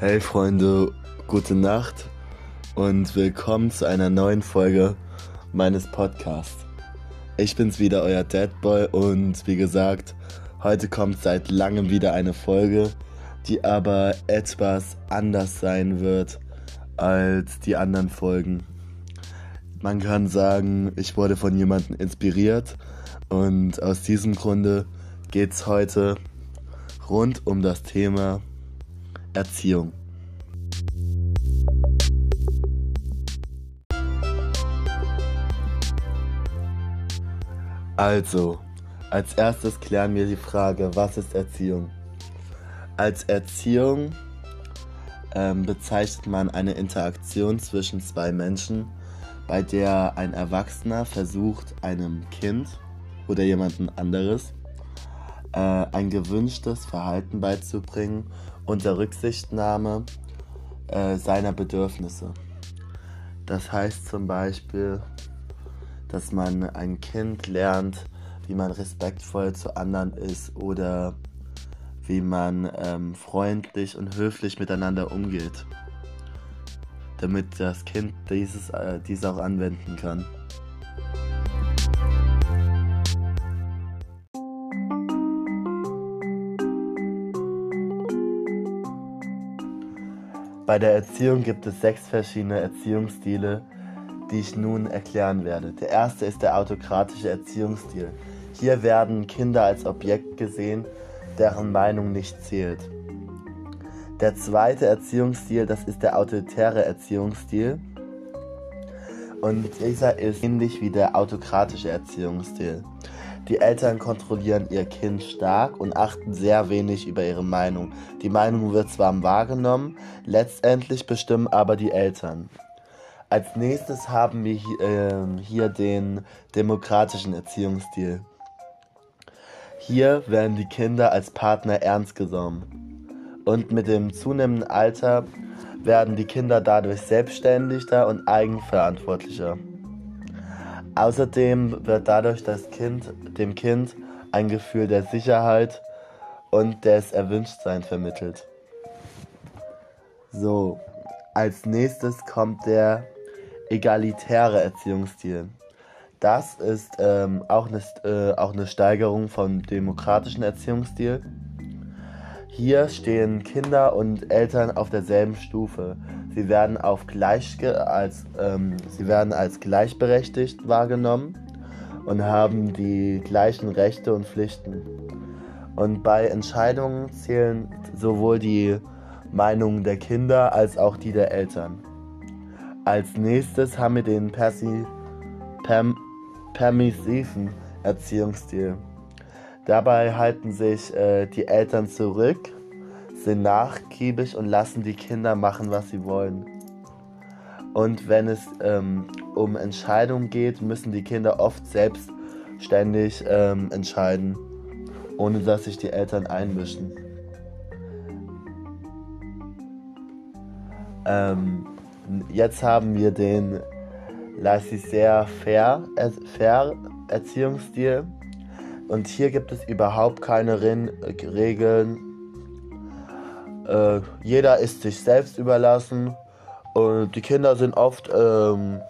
Hey Freunde, gute Nacht und willkommen zu einer neuen Folge meines Podcasts. Ich bin's wieder, euer Deadboy und wie gesagt, heute kommt seit langem wieder eine Folge, die aber etwas anders sein wird als die anderen Folgen. Man kann sagen, ich wurde von jemandem inspiriert und aus diesem Grunde geht's heute rund um das Thema Erziehung. Also, als erstes klären wir die Frage, was ist Erziehung? Als Erziehung ähm, bezeichnet man eine Interaktion zwischen zwei Menschen, bei der ein Erwachsener versucht, einem Kind oder jemandem anderes äh, ein gewünschtes Verhalten beizubringen unter Rücksichtnahme äh, seiner Bedürfnisse. Das heißt zum Beispiel, dass man ein Kind lernt, wie man respektvoll zu anderen ist oder wie man ähm, freundlich und höflich miteinander umgeht, damit das Kind dieses, äh, dies auch anwenden kann. Bei der Erziehung gibt es sechs verschiedene Erziehungsstile, die ich nun erklären werde. Der erste ist der autokratische Erziehungsstil. Hier werden Kinder als Objekt gesehen, deren Meinung nicht zählt. Der zweite Erziehungsstil, das ist der autoritäre Erziehungsstil. Und dieser ist ähnlich wie der autokratische Erziehungsstil. Die Eltern kontrollieren ihr Kind stark und achten sehr wenig über ihre Meinung. Die Meinung wird zwar wahrgenommen, letztendlich bestimmen aber die Eltern. Als nächstes haben wir äh, hier den demokratischen Erziehungsstil. Hier werden die Kinder als Partner ernst genommen. Und mit dem zunehmenden Alter werden die Kinder dadurch selbstständiger und eigenverantwortlicher. Außerdem wird dadurch das kind, dem Kind ein Gefühl der Sicherheit und des Erwünschtseins vermittelt. So, als nächstes kommt der egalitäre Erziehungsstil. Das ist ähm, auch, eine, äh, auch eine Steigerung vom demokratischen Erziehungsstil. Hier stehen Kinder und Eltern auf derselben Stufe. Sie werden, auf gleich, als, ähm, sie werden als gleichberechtigt wahrgenommen und haben die gleichen Rechte und Pflichten. Und bei Entscheidungen zählen sowohl die Meinungen der Kinder als auch die der Eltern. Als nächstes haben wir den Persi, perm, permissiven Erziehungsstil. Dabei halten sich äh, die Eltern zurück, sind nachgiebig und lassen die Kinder machen, was sie wollen. Und wenn es ähm, um Entscheidungen geht, müssen die Kinder oft selbstständig ähm, entscheiden, ohne dass sich die Eltern einmischen. Ähm, jetzt haben wir den laissez-faire fair Erziehungsstil. Und hier gibt es überhaupt keine Ren Regeln. Äh, jeder ist sich selbst überlassen. Und die Kinder sind oft ähm,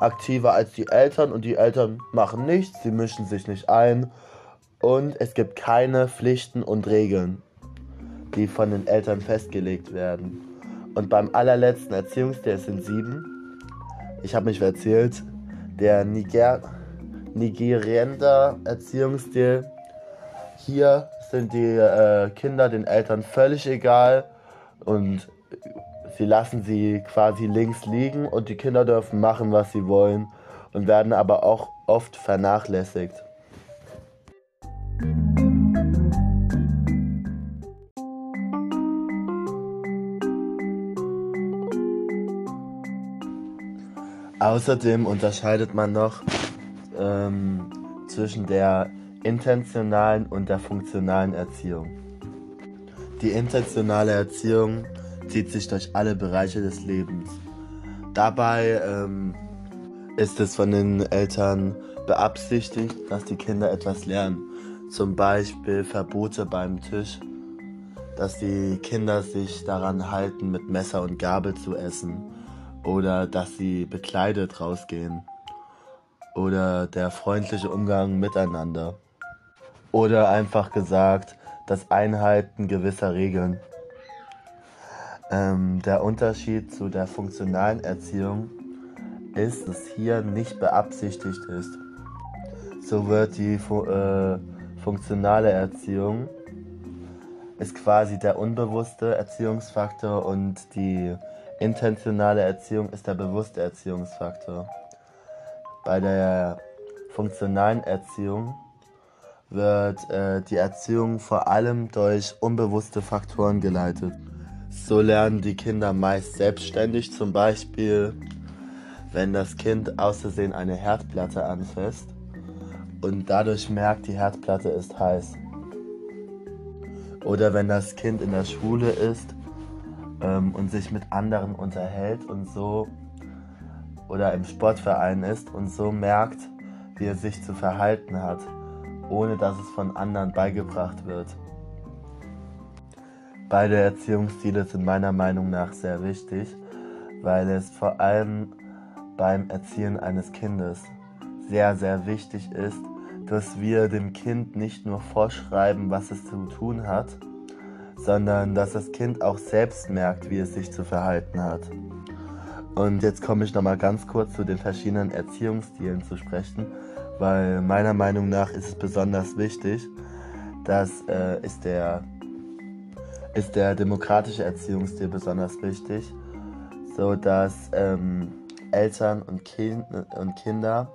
aktiver als die Eltern und die Eltern machen nichts, sie mischen sich nicht ein. Und es gibt keine Pflichten und Regeln, die von den Eltern festgelegt werden. Und beim allerletzten Erziehungstest sind sieben. Ich habe mich erzählt, der Niger Nigerianer Erziehungsstil. Hier sind die äh, Kinder den Eltern völlig egal und sie lassen sie quasi links liegen und die Kinder dürfen machen, was sie wollen und werden aber auch oft vernachlässigt. Außerdem unterscheidet man noch ähm, zwischen der intentionalen und der funktionalen Erziehung. Die intentionale Erziehung zieht sich durch alle Bereiche des Lebens. Dabei ähm, ist es von den Eltern beabsichtigt, dass die Kinder etwas lernen. Zum Beispiel Verbote beim Tisch dass die Kinder sich daran halten, mit Messer und Gabel zu essen oder dass sie bekleidet rausgehen oder der freundliche Umgang miteinander oder einfach gesagt das Einhalten gewisser Regeln. Ähm, der Unterschied zu der funktionalen Erziehung ist, dass hier nicht beabsichtigt ist. So wird die äh, funktionale Erziehung ist quasi der unbewusste Erziehungsfaktor und die intentionale Erziehung ist der bewusste Erziehungsfaktor. Bei der funktionalen Erziehung wird äh, die Erziehung vor allem durch unbewusste Faktoren geleitet. So lernen die Kinder meist selbstständig, zum Beispiel wenn das Kind aus Versehen eine Herdplatte anfasst und dadurch merkt, die Herdplatte ist heiß. Oder wenn das Kind in der Schule ist ähm, und sich mit anderen unterhält und so oder im Sportverein ist und so merkt, wie er sich zu verhalten hat, ohne dass es von anderen beigebracht wird. Beide Erziehungsstile sind meiner Meinung nach sehr wichtig, weil es vor allem beim Erziehen eines Kindes sehr, sehr wichtig ist, dass wir dem Kind nicht nur vorschreiben, was es zu tun hat, sondern dass das Kind auch selbst merkt, wie es sich zu verhalten hat. Und jetzt komme ich nochmal ganz kurz zu den verschiedenen Erziehungsstilen zu sprechen, weil meiner Meinung nach ist es besonders wichtig, dass äh, ist der ist der demokratische Erziehungsstil besonders wichtig, so dass ähm, Eltern und, kind, und Kinder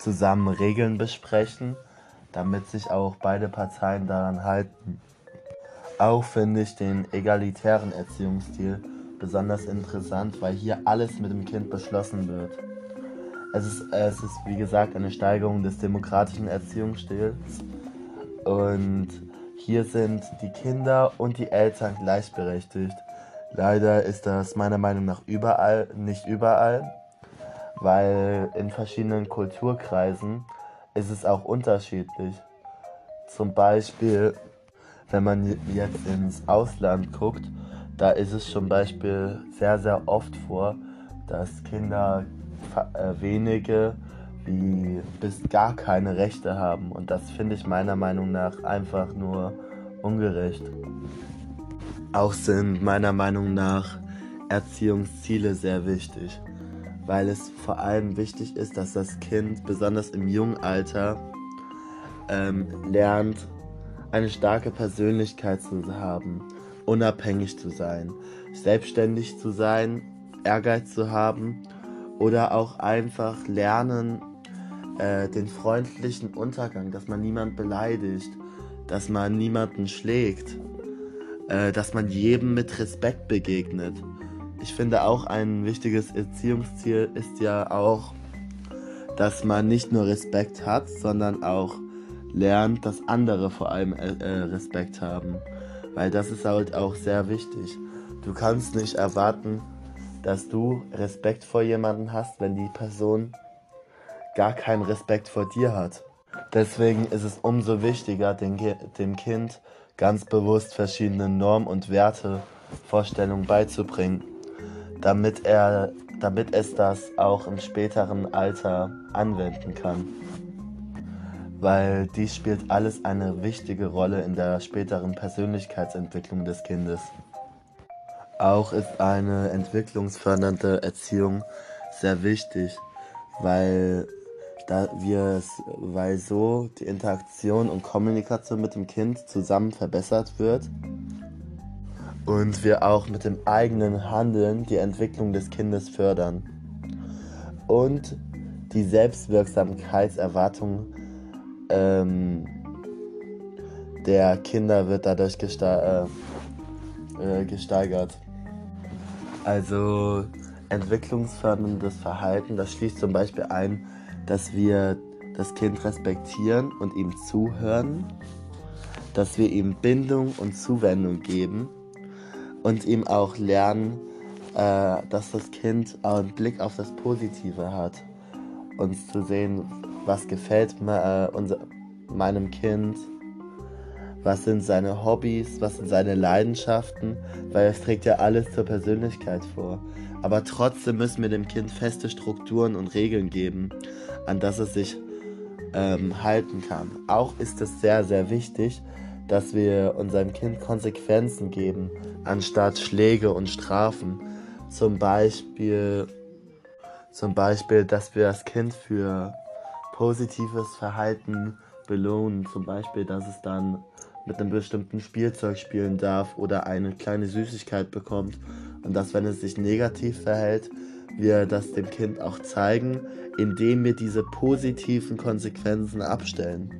zusammen Regeln besprechen, damit sich auch beide Parteien daran halten. Auch finde ich den egalitären Erziehungsstil besonders interessant, weil hier alles mit dem Kind beschlossen wird. Es ist, es ist wie gesagt eine Steigerung des demokratischen Erziehungsstils und hier sind die Kinder und die Eltern gleichberechtigt. Leider ist das meiner Meinung nach überall, nicht überall, weil in verschiedenen Kulturkreisen ist es auch unterschiedlich. Zum Beispiel, wenn man jetzt ins Ausland guckt, da ist es zum Beispiel sehr, sehr oft vor, dass Kinder äh, wenige die bis gar keine Rechte haben. Und das finde ich meiner Meinung nach einfach nur ungerecht. Auch sind meiner Meinung nach Erziehungsziele sehr wichtig, weil es vor allem wichtig ist, dass das Kind besonders im jungen Alter ähm, lernt, eine starke Persönlichkeit zu haben, unabhängig zu sein, selbstständig zu sein, Ehrgeiz zu haben oder auch einfach lernen, äh, den freundlichen Untergang, dass man niemand beleidigt, dass man niemanden schlägt, äh, dass man jedem mit Respekt begegnet. Ich finde auch ein wichtiges Erziehungsziel ist ja auch, dass man nicht nur Respekt hat, sondern auch lernt, dass andere vor allem äh, äh Respekt haben. Weil das ist halt auch sehr wichtig. Du kannst nicht erwarten, dass du Respekt vor jemanden hast, wenn die Person gar keinen Respekt vor dir hat. Deswegen ist es umso wichtiger, dem Kind ganz bewusst verschiedene Norm- und Wertevorstellungen beizubringen, damit, er, damit es das auch im späteren Alter anwenden kann. Weil dies spielt alles eine wichtige Rolle in der späteren Persönlichkeitsentwicklung des Kindes. Auch ist eine entwicklungsfördernde Erziehung sehr wichtig, weil da wir weil so die Interaktion und Kommunikation mit dem Kind zusammen verbessert wird und wir auch mit dem eigenen Handeln die Entwicklung des Kindes fördern und die Selbstwirksamkeitserwartung ähm, der Kinder wird dadurch geste äh, äh, gesteigert. Also entwicklungsförderndes Verhalten, das schließt zum Beispiel ein, dass wir das Kind respektieren und ihm zuhören, dass wir ihm Bindung und Zuwendung geben und ihm auch lernen, äh, dass das Kind einen Blick auf das Positive hat, uns zu sehen, was gefällt äh, unser, meinem Kind, was sind seine Hobbys, was sind seine Leidenschaften, weil es trägt ja alles zur Persönlichkeit vor. Aber trotzdem müssen wir dem Kind feste Strukturen und Regeln geben, an das es sich ähm, halten kann. Auch ist es sehr, sehr wichtig, dass wir unserem Kind Konsequenzen geben, anstatt Schläge und Strafen. Zum Beispiel, zum Beispiel, dass wir das Kind für positives Verhalten belohnen. Zum Beispiel, dass es dann mit einem bestimmten Spielzeug spielen darf oder eine kleine Süßigkeit bekommt. Und dass, wenn es sich negativ verhält, wir das dem Kind auch zeigen, indem wir diese positiven Konsequenzen abstellen.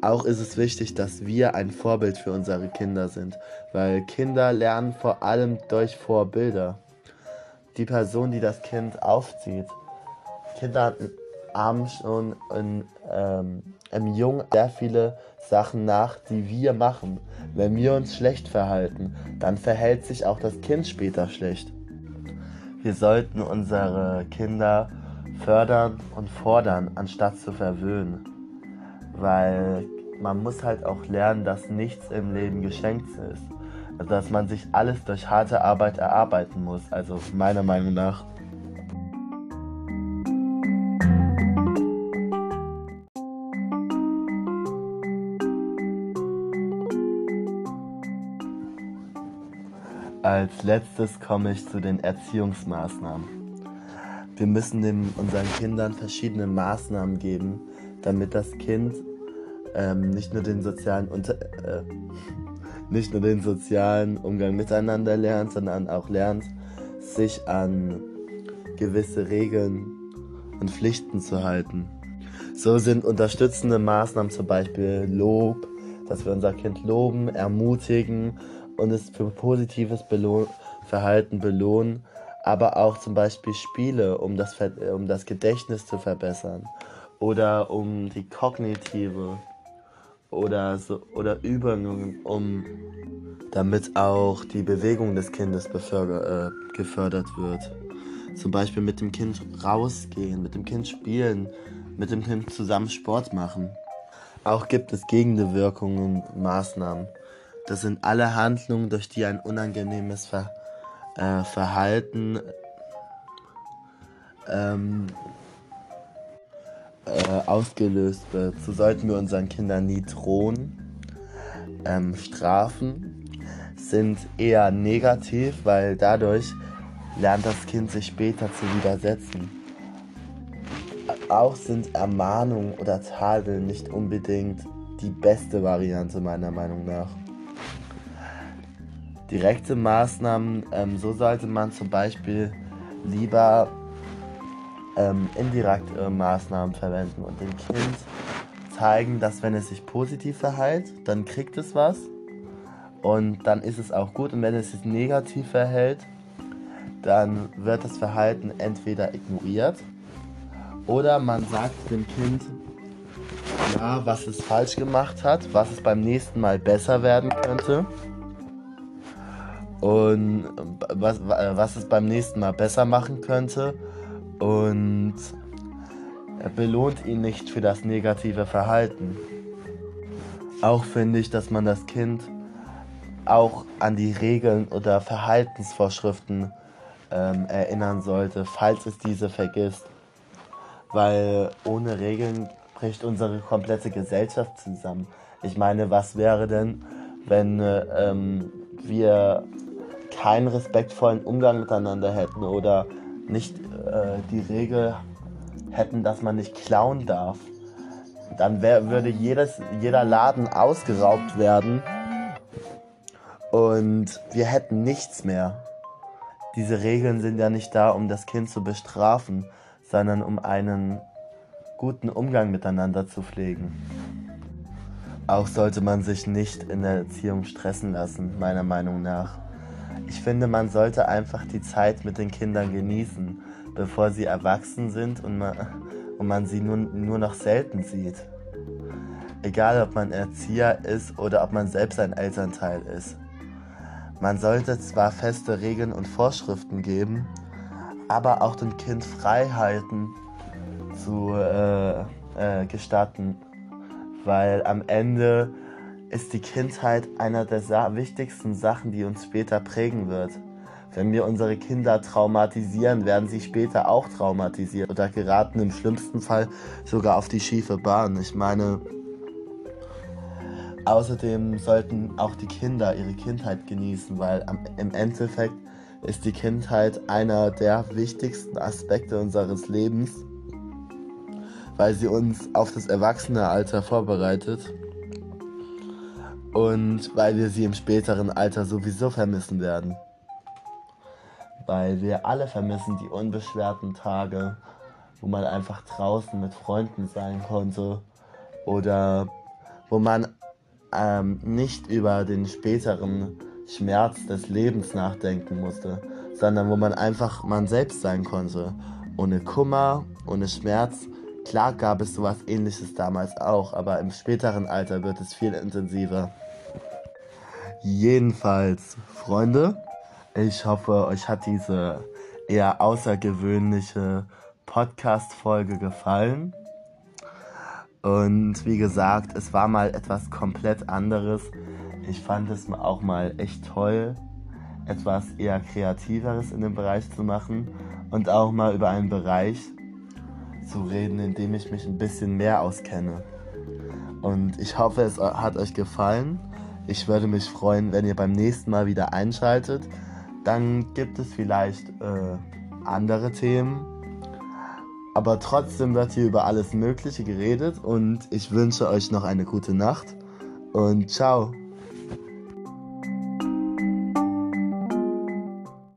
Auch ist es wichtig, dass wir ein Vorbild für unsere Kinder sind, weil Kinder lernen vor allem durch Vorbilder. Die Person, die das Kind aufzieht. Kinder ahmen schon in, ähm, im Jungen sehr viele Sachen nach, die wir machen. Wenn wir uns schlecht verhalten, dann verhält sich auch das Kind später schlecht. Wir sollten unsere Kinder fördern und fordern, anstatt zu verwöhnen. Weil man muss halt auch lernen, dass nichts im Leben geschenkt ist. Also dass man sich alles durch harte Arbeit erarbeiten muss. Also meiner Meinung nach. Als letztes komme ich zu den Erziehungsmaßnahmen. Wir müssen dem, unseren Kindern verschiedene Maßnahmen geben, damit das Kind ähm, nicht nur den sozialen Unter äh, nicht nur den sozialen Umgang miteinander lernt, sondern auch lernt, sich an gewisse Regeln und Pflichten zu halten. So sind unterstützende Maßnahmen zum Beispiel Lob, dass wir unser Kind loben, ermutigen und es für positives Belohn Verhalten belohnen, aber auch zum Beispiel Spiele, um das, um das Gedächtnis zu verbessern oder um die kognitive oder, so, oder Übungen, um damit auch die Bewegung des Kindes äh, gefördert wird. Zum Beispiel mit dem Kind rausgehen, mit dem Kind spielen, mit dem Kind zusammen Sport machen. Auch gibt es Gegenwirkungen und Maßnahmen. Das sind alle Handlungen, durch die ein unangenehmes Ver äh, Verhalten ähm, äh, ausgelöst wird. So sollten wir unseren Kindern nie drohen. Ähm, Strafen sind eher negativ, weil dadurch lernt das Kind sich später zu widersetzen. Auch sind Ermahnungen oder Tadeln nicht unbedingt die beste Variante meiner Meinung nach. Direkte Maßnahmen, ähm, so sollte man zum Beispiel lieber ähm, indirekte Maßnahmen verwenden und dem Kind zeigen, dass wenn es sich positiv verhält, dann kriegt es was und dann ist es auch gut und wenn es sich negativ verhält, dann wird das Verhalten entweder ignoriert oder man sagt dem Kind, ja, was es falsch gemacht hat, was es beim nächsten Mal besser werden könnte und was, was es beim nächsten Mal besser machen könnte und belohnt ihn nicht für das negative Verhalten. Auch finde ich, dass man das Kind auch an die Regeln oder Verhaltensvorschriften ähm, erinnern sollte, falls es diese vergisst. Weil ohne Regeln bricht unsere komplette Gesellschaft zusammen. Ich meine, was wäre denn, wenn ähm, wir keinen respektvollen Umgang miteinander hätten oder nicht äh, die Regel hätten, dass man nicht klauen darf, dann wär, würde jedes, jeder Laden ausgeraubt werden und wir hätten nichts mehr. Diese Regeln sind ja nicht da, um das Kind zu bestrafen, sondern um einen guten Umgang miteinander zu pflegen. Auch sollte man sich nicht in der Erziehung stressen lassen, meiner Meinung nach. Ich finde, man sollte einfach die Zeit mit den Kindern genießen, bevor sie erwachsen sind und man, und man sie nur, nur noch selten sieht. Egal, ob man Erzieher ist oder ob man selbst ein Elternteil ist. Man sollte zwar feste Regeln und Vorschriften geben, aber auch dem Kind Freiheiten zu äh, äh, gestatten, weil am Ende ist die Kindheit einer der wichtigsten Sachen, die uns später prägen wird. Wenn wir unsere Kinder traumatisieren, werden sie später auch traumatisiert oder geraten im schlimmsten Fall sogar auf die schiefe Bahn. Ich meine, außerdem sollten auch die Kinder ihre Kindheit genießen, weil im Endeffekt ist die Kindheit einer der wichtigsten Aspekte unseres Lebens, weil sie uns auf das Erwachsenealter vorbereitet und weil wir sie im späteren Alter sowieso vermissen werden. Weil wir alle vermissen die unbeschwerten Tage, wo man einfach draußen mit Freunden sein konnte oder wo man ähm, nicht über den späteren Schmerz des Lebens nachdenken musste, sondern wo man einfach man selbst sein konnte. Ohne Kummer, ohne Schmerz. Klar gab es sowas ähnliches damals auch, aber im späteren Alter wird es viel intensiver. Jedenfalls, Freunde, ich hoffe, euch hat diese eher außergewöhnliche Podcast-Folge gefallen. Und wie gesagt, es war mal etwas komplett anderes. Ich fand es auch mal echt toll, etwas eher Kreativeres in dem Bereich zu machen und auch mal über einen Bereich zu reden, in dem ich mich ein bisschen mehr auskenne. Und ich hoffe, es hat euch gefallen. Ich würde mich freuen, wenn ihr beim nächsten Mal wieder einschaltet. Dann gibt es vielleicht äh, andere Themen. Aber trotzdem wird hier über alles Mögliche geredet und ich wünsche euch noch eine gute Nacht und ciao.